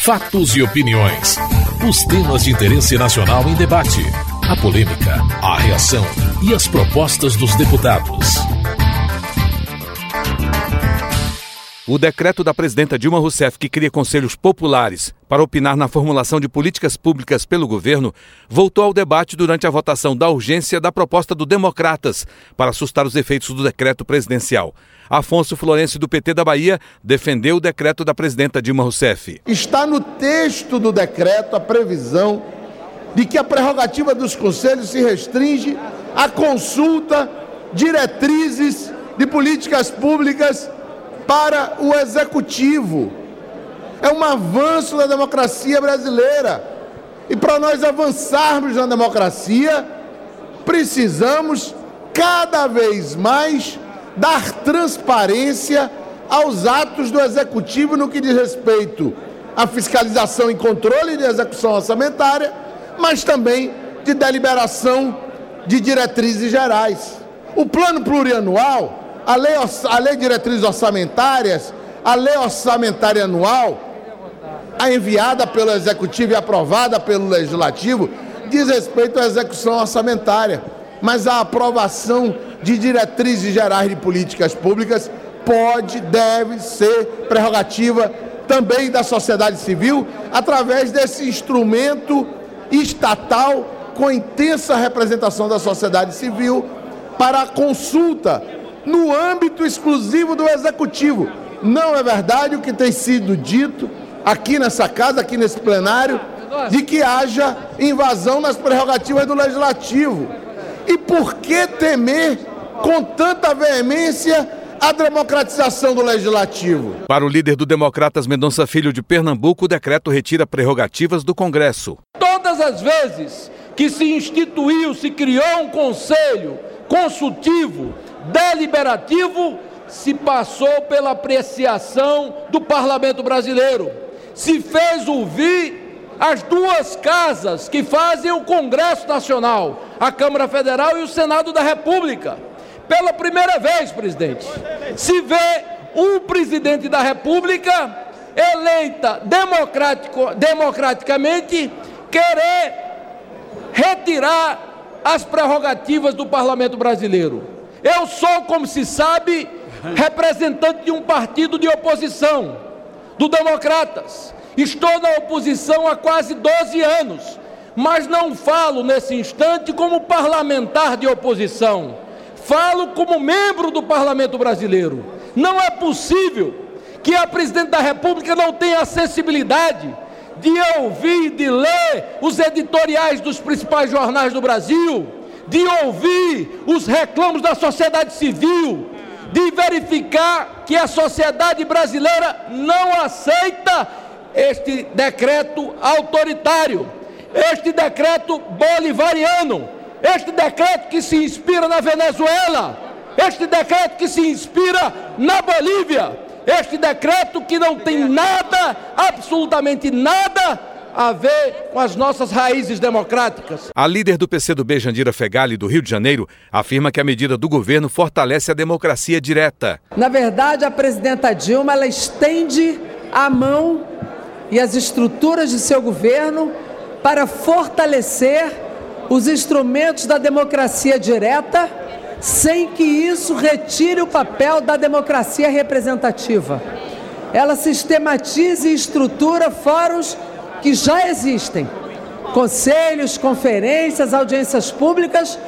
Fatos e opiniões. Os temas de interesse nacional em debate. A polêmica, a reação e as propostas dos deputados. O decreto da presidenta Dilma Rousseff, que cria conselhos populares para opinar na formulação de políticas públicas pelo governo, voltou ao debate durante a votação da urgência da proposta do Democratas para assustar os efeitos do decreto presidencial. Afonso Florencio, do PT da Bahia, defendeu o decreto da presidenta Dilma Rousseff. Está no texto do decreto a previsão de que a prerrogativa dos conselhos se restringe à consulta, diretrizes de políticas públicas para o executivo. É um avanço da democracia brasileira. E para nós avançarmos na democracia, precisamos cada vez mais dar transparência aos atos do executivo no que diz respeito à fiscalização e controle de execução orçamentária, mas também de deliberação de diretrizes gerais. O plano plurianual a lei, a lei de diretrizes orçamentárias, a lei orçamentária anual, a enviada pelo Executivo e aprovada pelo Legislativo, diz respeito à execução orçamentária. Mas a aprovação de diretrizes gerais de políticas públicas pode, deve ser prerrogativa também da sociedade civil, através desse instrumento estatal com intensa representação da sociedade civil para consulta no âmbito exclusivo do executivo. Não é verdade o que tem sido dito aqui nessa casa, aqui nesse plenário, de que haja invasão nas prerrogativas do legislativo. E por que temer com tanta veemência a democratização do legislativo? Para o líder do Democratas Mendonça Filho de Pernambuco, o decreto retira prerrogativas do Congresso. Todas as vezes que se instituiu, se criou um conselho consultivo deliberativo se passou pela apreciação do parlamento brasileiro, se fez ouvir as duas casas que fazem o Congresso Nacional, a Câmara Federal e o Senado da República. Pela primeira vez, presidente, se vê um presidente da República eleita democraticamente querer retirar as prerrogativas do parlamento brasileiro. Eu sou, como se sabe, representante de um partido de oposição, do Democratas. Estou na oposição há quase 12 anos, mas não falo nesse instante como parlamentar de oposição. Falo como membro do parlamento brasileiro. Não é possível que a presidente da República não tenha a sensibilidade de ouvir, de ler os editoriais dos principais jornais do Brasil, de ouvir os reclamos da sociedade civil, de verificar que a sociedade brasileira não aceita este decreto autoritário, este decreto bolivariano, este decreto que se inspira na Venezuela, este decreto que se inspira na Bolívia, este decreto que não tem nada, absolutamente nada, a ver com as nossas raízes democráticas. A líder do PCdoB, Jandira Fegali, do Rio de Janeiro, afirma que a medida do governo fortalece a democracia direta. Na verdade, a presidenta Dilma ela estende a mão e as estruturas de seu governo para fortalecer os instrumentos da democracia direta, sem que isso retire o papel da democracia representativa. Ela sistematiza e estrutura fóruns que já existem conselhos, conferências, audiências públicas,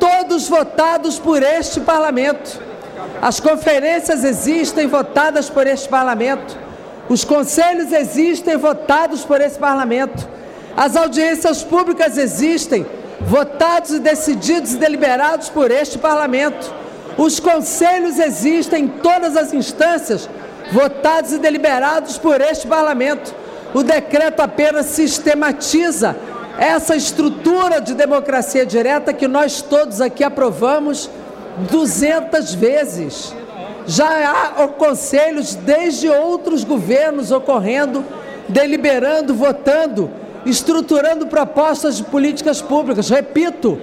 todos votados por este parlamento. As conferências existem votadas por este parlamento. Os conselhos existem votados por esse parlamento. As audiências públicas existem votados e decididos e deliberados por este parlamento. Os conselhos existem em todas as instâncias votados e deliberados por este parlamento. O decreto apenas sistematiza essa estrutura de democracia direta que nós todos aqui aprovamos 200 vezes. Já há conselhos desde outros governos ocorrendo, deliberando, votando, estruturando propostas de políticas públicas. Repito,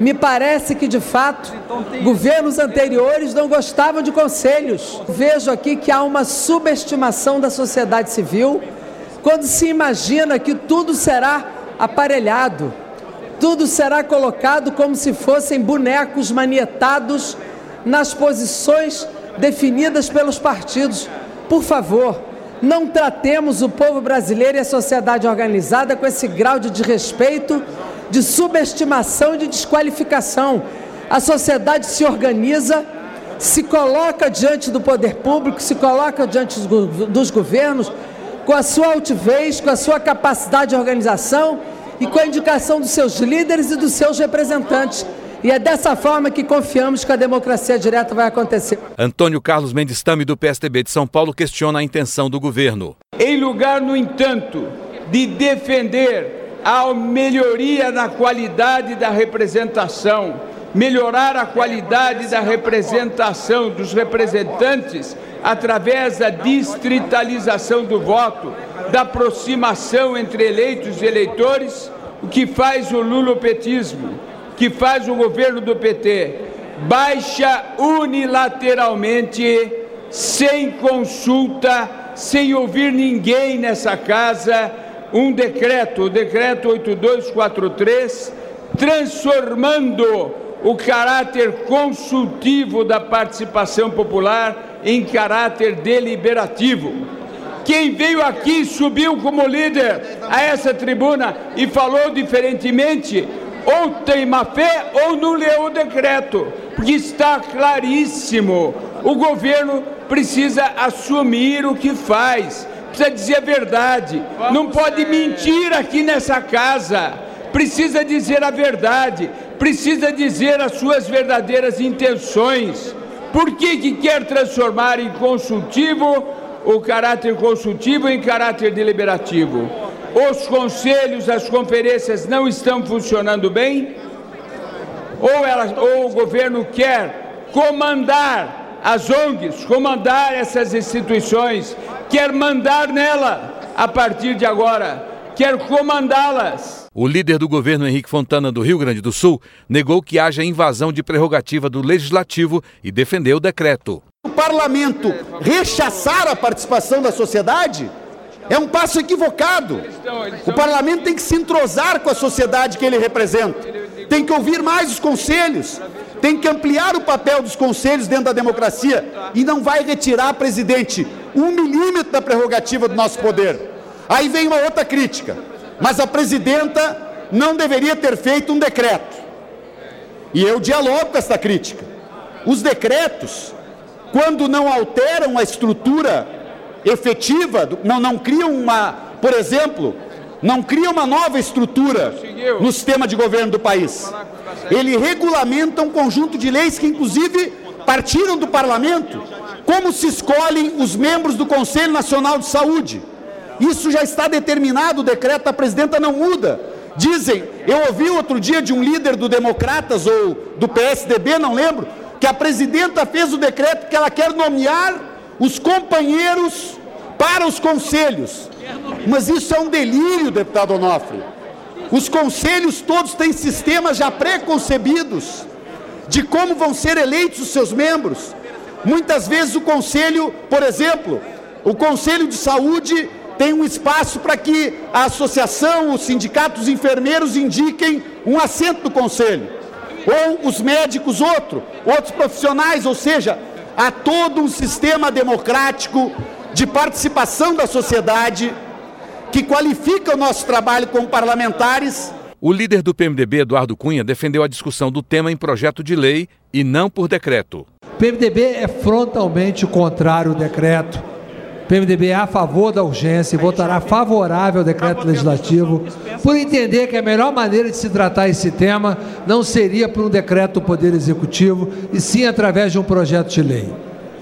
me parece que de fato governos anteriores não gostavam de conselhos. Vejo aqui que há uma subestimação da sociedade civil quando se imagina que tudo será aparelhado, tudo será colocado como se fossem bonecos manietados nas posições definidas pelos partidos. Por favor, não tratemos o povo brasileiro e a sociedade organizada com esse grau de desrespeito, de subestimação e de desqualificação. A sociedade se organiza, se coloca diante do poder público, se coloca diante dos governos com a sua altivez, com a sua capacidade de organização e com a indicação dos seus líderes e dos seus representantes. E é dessa forma que confiamos que a democracia direta vai acontecer. Antônio Carlos Mendes Tame, do PSDB de São Paulo, questiona a intenção do governo. Em lugar, no entanto, de defender a melhoria na qualidade da representação, melhorar a qualidade da representação dos representantes através da distritalização do voto, da aproximação entre eleitos e eleitores, o que faz o lulopetismo que faz o governo do PT baixa unilateralmente, sem consulta, sem ouvir ninguém nessa casa, um decreto, o decreto 8243, transformando o caráter consultivo da participação popular em caráter deliberativo. Quem veio aqui subiu como líder a essa tribuna e falou diferentemente ou tem má fé ou não leu o decreto, porque está claríssimo. O governo precisa assumir o que faz, precisa dizer a verdade, não pode mentir aqui nessa casa, precisa dizer a verdade, precisa dizer as suas verdadeiras intenções. Por que, que quer transformar em consultivo o caráter consultivo em caráter deliberativo? Os conselhos, as conferências não estão funcionando bem, ou, ela, ou o governo quer comandar as ONGs, comandar essas instituições, quer mandar nela a partir de agora, quer comandá-las. O líder do governo Henrique Fontana do Rio Grande do Sul negou que haja invasão de prerrogativa do legislativo e defendeu o decreto. O parlamento rechaçar a participação da sociedade é um passo equivocado. O parlamento tem que se entrosar com a sociedade que ele representa, tem que ouvir mais os conselhos, tem que ampliar o papel dos conselhos dentro da democracia e não vai retirar, presidente, um milímetro da prerrogativa do nosso poder. Aí vem uma outra crítica, mas a presidenta não deveria ter feito um decreto. E eu dialogo com essa crítica. Os decretos, quando não alteram a estrutura efetiva, não, não cria uma, por exemplo, não cria uma nova estrutura no sistema de governo do país. Ele regulamenta um conjunto de leis que, inclusive, partiram do parlamento. Como se escolhem os membros do Conselho Nacional de Saúde? Isso já está determinado, o decreto da presidenta não muda. Dizem, eu ouvi outro dia de um líder do Democratas ou do PSDB, não lembro, que a presidenta fez o decreto que ela quer nomear os companheiros para os conselhos. Mas isso é um delírio, deputado Onofre. Os conselhos todos têm sistemas já preconcebidos de como vão ser eleitos os seus membros. Muitas vezes o conselho, por exemplo, o conselho de saúde tem um espaço para que a associação, os sindicatos os enfermeiros indiquem um assento do conselho. Ou os médicos outro, outros profissionais, ou seja, há todo um sistema democrático de participação da sociedade que qualifica o nosso trabalho como parlamentares. O líder do PMDB, Eduardo Cunha, defendeu a discussão do tema em projeto de lei e não por decreto. O PMDB é frontalmente contrário ao decreto. PMDB é a favor da urgência e votará favorável ao decreto legislativo, por entender que a melhor maneira de se tratar esse tema não seria por um decreto do Poder Executivo, e sim através de um projeto de lei.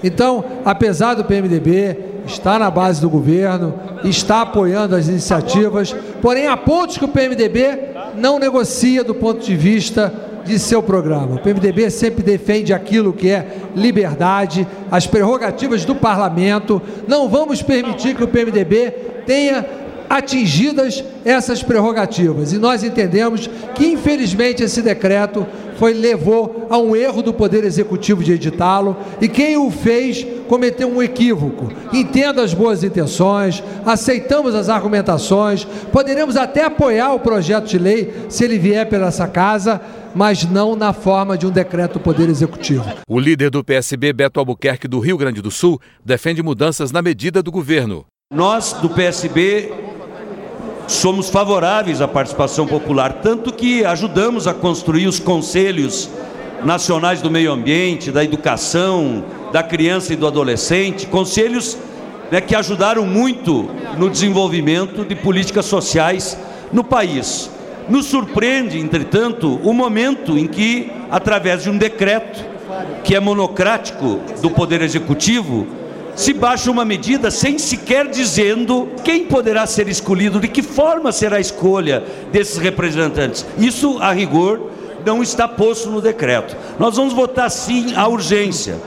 Então, apesar do PMDB está na base do governo, está apoiando as iniciativas, porém há pontos que o PMDB não negocia do ponto de vista de seu programa. O PMDB sempre defende aquilo que é liberdade, as prerrogativas do parlamento. Não vamos permitir que o PMDB tenha atingidas essas prerrogativas. E nós entendemos que, infelizmente, esse decreto foi levou a um erro do Poder Executivo de editá-lo e quem o fez cometeu um equívoco. Entendo as boas intenções, aceitamos as argumentações, poderemos até apoiar o projeto de lei se ele vier pela essa casa, mas não na forma de um decreto do Poder Executivo. O líder do PSB, Beto Albuquerque, do Rio Grande do Sul, defende mudanças na medida do governo. Nós, do PSB, somos favoráveis à participação popular, tanto que ajudamos a construir os conselhos nacionais do meio ambiente, da educação, da criança e do adolescente, conselhos né, que ajudaram muito no desenvolvimento de políticas sociais no país. Nos surpreende, entretanto, o momento em que, através de um decreto que é monocrático do Poder Executivo, se baixa uma medida sem sequer dizendo quem poderá ser escolhido, de que forma será a escolha desses representantes. Isso, a rigor, não está posto no decreto. Nós vamos votar sim a urgência,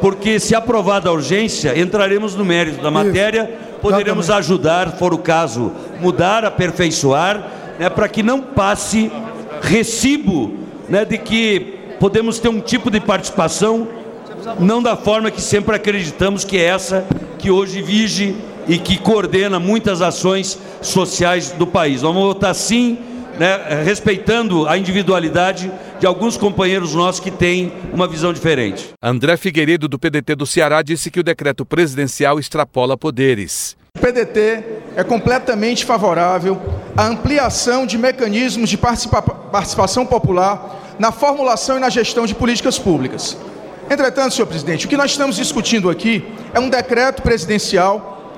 porque se aprovada a urgência, entraremos no mérito da matéria, poderemos ajudar, for o caso, mudar, aperfeiçoar, né, para que não passe recibo né, de que podemos ter um tipo de participação não da forma que sempre acreditamos que é essa que hoje vige e que coordena muitas ações sociais do país. Vamos votar sim, né, respeitando a individualidade de alguns companheiros nossos que têm uma visão diferente. André Figueiredo, do PDT do Ceará, disse que o decreto presidencial extrapola poderes. O PDT é completamente favorável à ampliação de mecanismos de participa participação popular na formulação e na gestão de políticas públicas. Entretanto, senhor presidente, o que nós estamos discutindo aqui é um decreto presidencial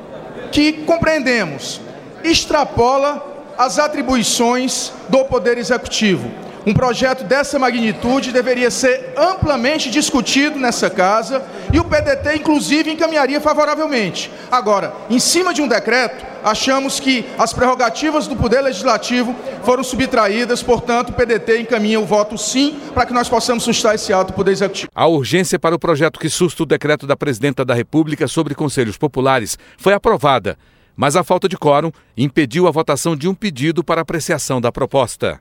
que compreendemos extrapola as atribuições do Poder Executivo. Um projeto dessa magnitude deveria ser amplamente discutido nessa casa e o PDT, inclusive, encaminharia favoravelmente. Agora, em cima de um decreto, achamos que as prerrogativas do Poder Legislativo foram subtraídas, portanto, o PDT encaminha o voto sim para que nós possamos suscitar esse ato do Poder Executivo. A urgência para o projeto que susta o decreto da Presidenta da República sobre conselhos populares foi aprovada, mas a falta de quórum impediu a votação de um pedido para apreciação da proposta.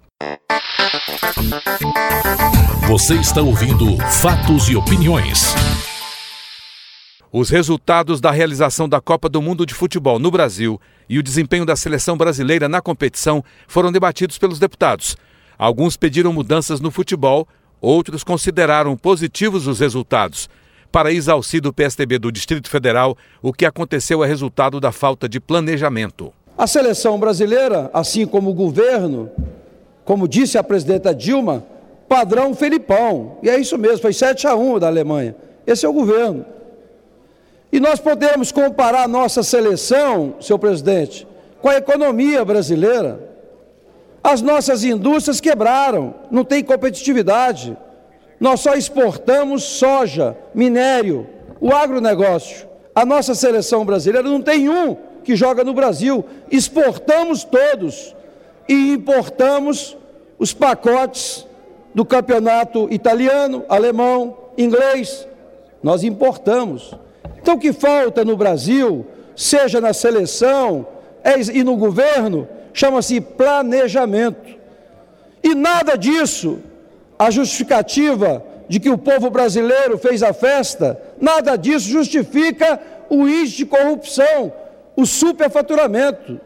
Você está ouvindo Fatos e Opiniões. Os resultados da realização da Copa do Mundo de Futebol no Brasil e o desempenho da seleção brasileira na competição foram debatidos pelos deputados. Alguns pediram mudanças no futebol, outros consideraram positivos os resultados. Para Isalci do PSDB do Distrito Federal, o que aconteceu é resultado da falta de planejamento. A seleção brasileira, assim como o governo, como disse a presidenta Dilma, padrão Felipão. E é isso mesmo, foi 7 a 1 da Alemanha. Esse é o governo. E nós podemos comparar nossa seleção, senhor presidente, com a economia brasileira. As nossas indústrias quebraram, não tem competitividade. Nós só exportamos soja, minério, o agronegócio. A nossa seleção brasileira não tem um que joga no Brasil. Exportamos todos e importamos os pacotes do campeonato italiano, alemão, inglês. Nós importamos. Então, o que falta no Brasil, seja na seleção é, e no governo, chama-se planejamento. E nada disso, a justificativa de que o povo brasileiro fez a festa, nada disso justifica o índice de corrupção, o superfaturamento.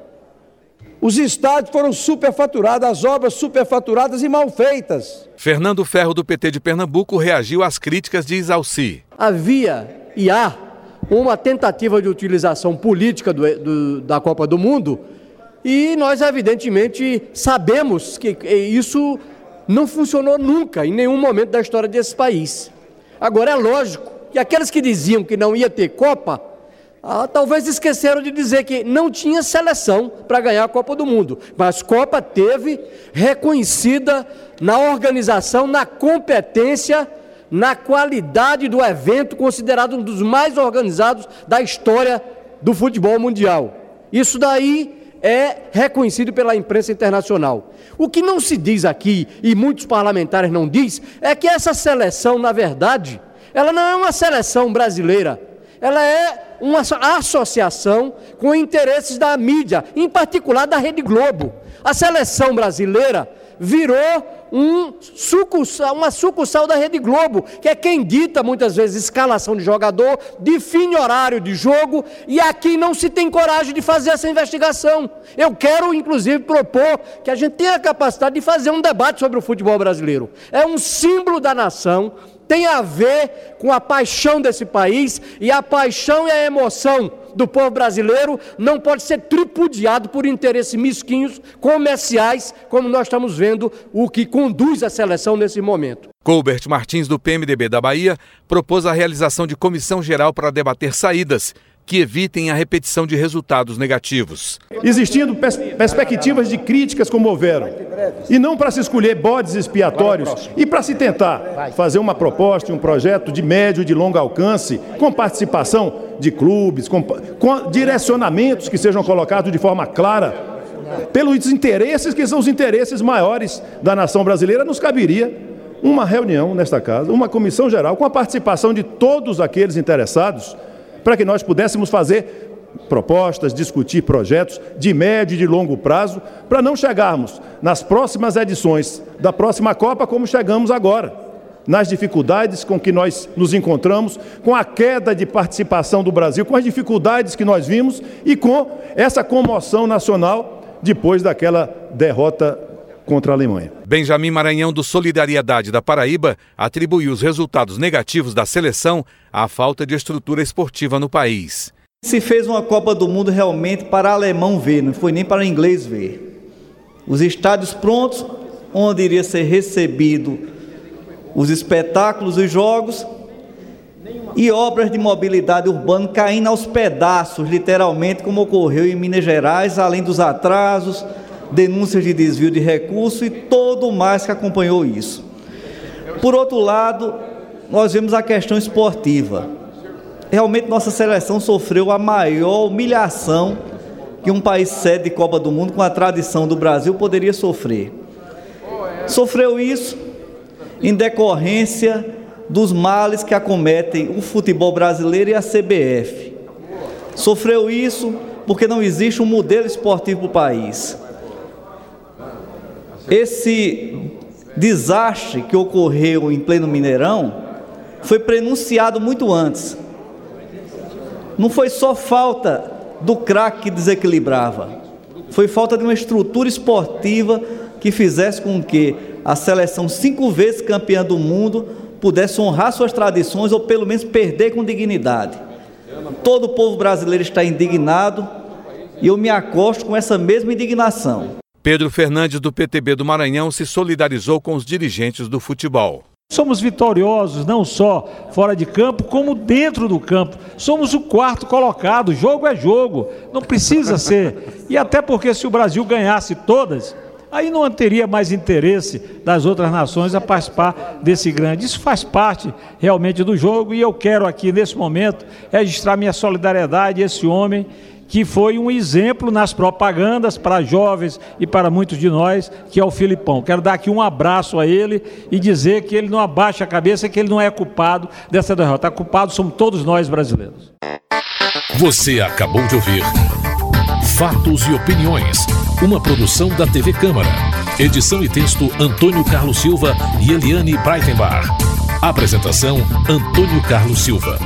Os estádios foram superfaturados, as obras superfaturadas e mal feitas. Fernando Ferro, do PT de Pernambuco, reagiu às críticas de Isalci. Havia e há uma tentativa de utilização política do, do, da Copa do Mundo e nós, evidentemente, sabemos que isso não funcionou nunca, em nenhum momento da história desse país. Agora, é lógico que aqueles que diziam que não ia ter Copa, ah, talvez esqueceram de dizer que não tinha seleção para ganhar a Copa do Mundo, mas Copa teve reconhecida na organização, na competência na qualidade do evento, considerado um dos mais organizados da história do futebol mundial. Isso daí é reconhecido pela imprensa internacional. O que não se diz aqui, e muitos parlamentares não diz, é que essa seleção, na verdade, ela não é uma seleção brasileira, ela é uma associação com interesses da mídia, em particular da Rede Globo. A seleção brasileira virou um sucursal, uma sucursal da Rede Globo, que é quem dita muitas vezes escalação de jogador, define horário de jogo, e aqui não se tem coragem de fazer essa investigação. Eu quero, inclusive, propor que a gente tenha a capacidade de fazer um debate sobre o futebol brasileiro. É um símbolo da nação, tem a ver com a paixão desse país, e a paixão e a emoção do povo brasileiro não pode ser tripudiado por interesses mesquinhos comerciais, como nós estamos vendo o que conduz a seleção nesse momento. Colbert Martins, do PMDB da Bahia, propôs a realização de comissão geral para debater saídas que evitem a repetição de resultados negativos. Existindo pers perspectivas de críticas como houveram, e não para se escolher bodes expiatórios e para se tentar fazer uma proposta, um projeto de médio e de longo alcance, com participação de clubes, com, com direcionamentos que sejam colocados de forma clara pelos interesses que são os interesses maiores da nação brasileira, nos caberia uma reunião nesta casa, uma comissão geral com a participação de todos aqueles interessados para que nós pudéssemos fazer propostas, discutir projetos de médio e de longo prazo, para não chegarmos nas próximas edições da próxima Copa como chegamos agora, nas dificuldades com que nós nos encontramos, com a queda de participação do Brasil, com as dificuldades que nós vimos e com essa comoção nacional depois daquela derrota contra a Alemanha. Benjamin Maranhão, do Solidariedade da Paraíba, atribuiu os resultados negativos da seleção à falta de estrutura esportiva no país. Se fez uma Copa do Mundo realmente para alemão ver, não foi nem para inglês ver. Os estádios prontos, onde iria ser recebido os espetáculos e jogos, e obras de mobilidade urbana caindo aos pedaços, literalmente, como ocorreu em Minas Gerais, além dos atrasos, denúncias de desvio de recursos e todo mais que acompanhou isso. Por outro lado, nós vemos a questão esportiva. Realmente nossa seleção sofreu a maior humilhação que um país sede de Copa do Mundo com a tradição do Brasil poderia sofrer. Sofreu isso em decorrência dos males que acometem o futebol brasileiro e a CBF. Sofreu isso porque não existe um modelo esportivo para o país. Esse desastre que ocorreu em pleno Mineirão foi prenunciado muito antes. Não foi só falta do craque que desequilibrava, foi falta de uma estrutura esportiva que fizesse com que a seleção, cinco vezes campeã do mundo, pudesse honrar suas tradições ou pelo menos perder com dignidade. Todo o povo brasileiro está indignado e eu me acosto com essa mesma indignação. Pedro Fernandes, do PTB do Maranhão, se solidarizou com os dirigentes do futebol. Somos vitoriosos não só fora de campo, como dentro do campo. Somos o quarto colocado, jogo é jogo, não precisa ser. E até porque se o Brasil ganhasse todas, aí não teria mais interesse das outras nações a participar desse grande. Isso faz parte realmente do jogo e eu quero aqui nesse momento registrar minha solidariedade a esse homem que foi um exemplo nas propagandas para jovens e para muitos de nós, que é o Filipão. Quero dar aqui um abraço a ele e dizer que ele não abaixa a cabeça, que ele não é culpado dessa derrota. Culpado somos todos nós brasileiros. Você acabou de ouvir Fatos e Opiniões, uma produção da TV Câmara. Edição e texto Antônio Carlos Silva e Eliane Breitenbach. Apresentação Antônio Carlos Silva.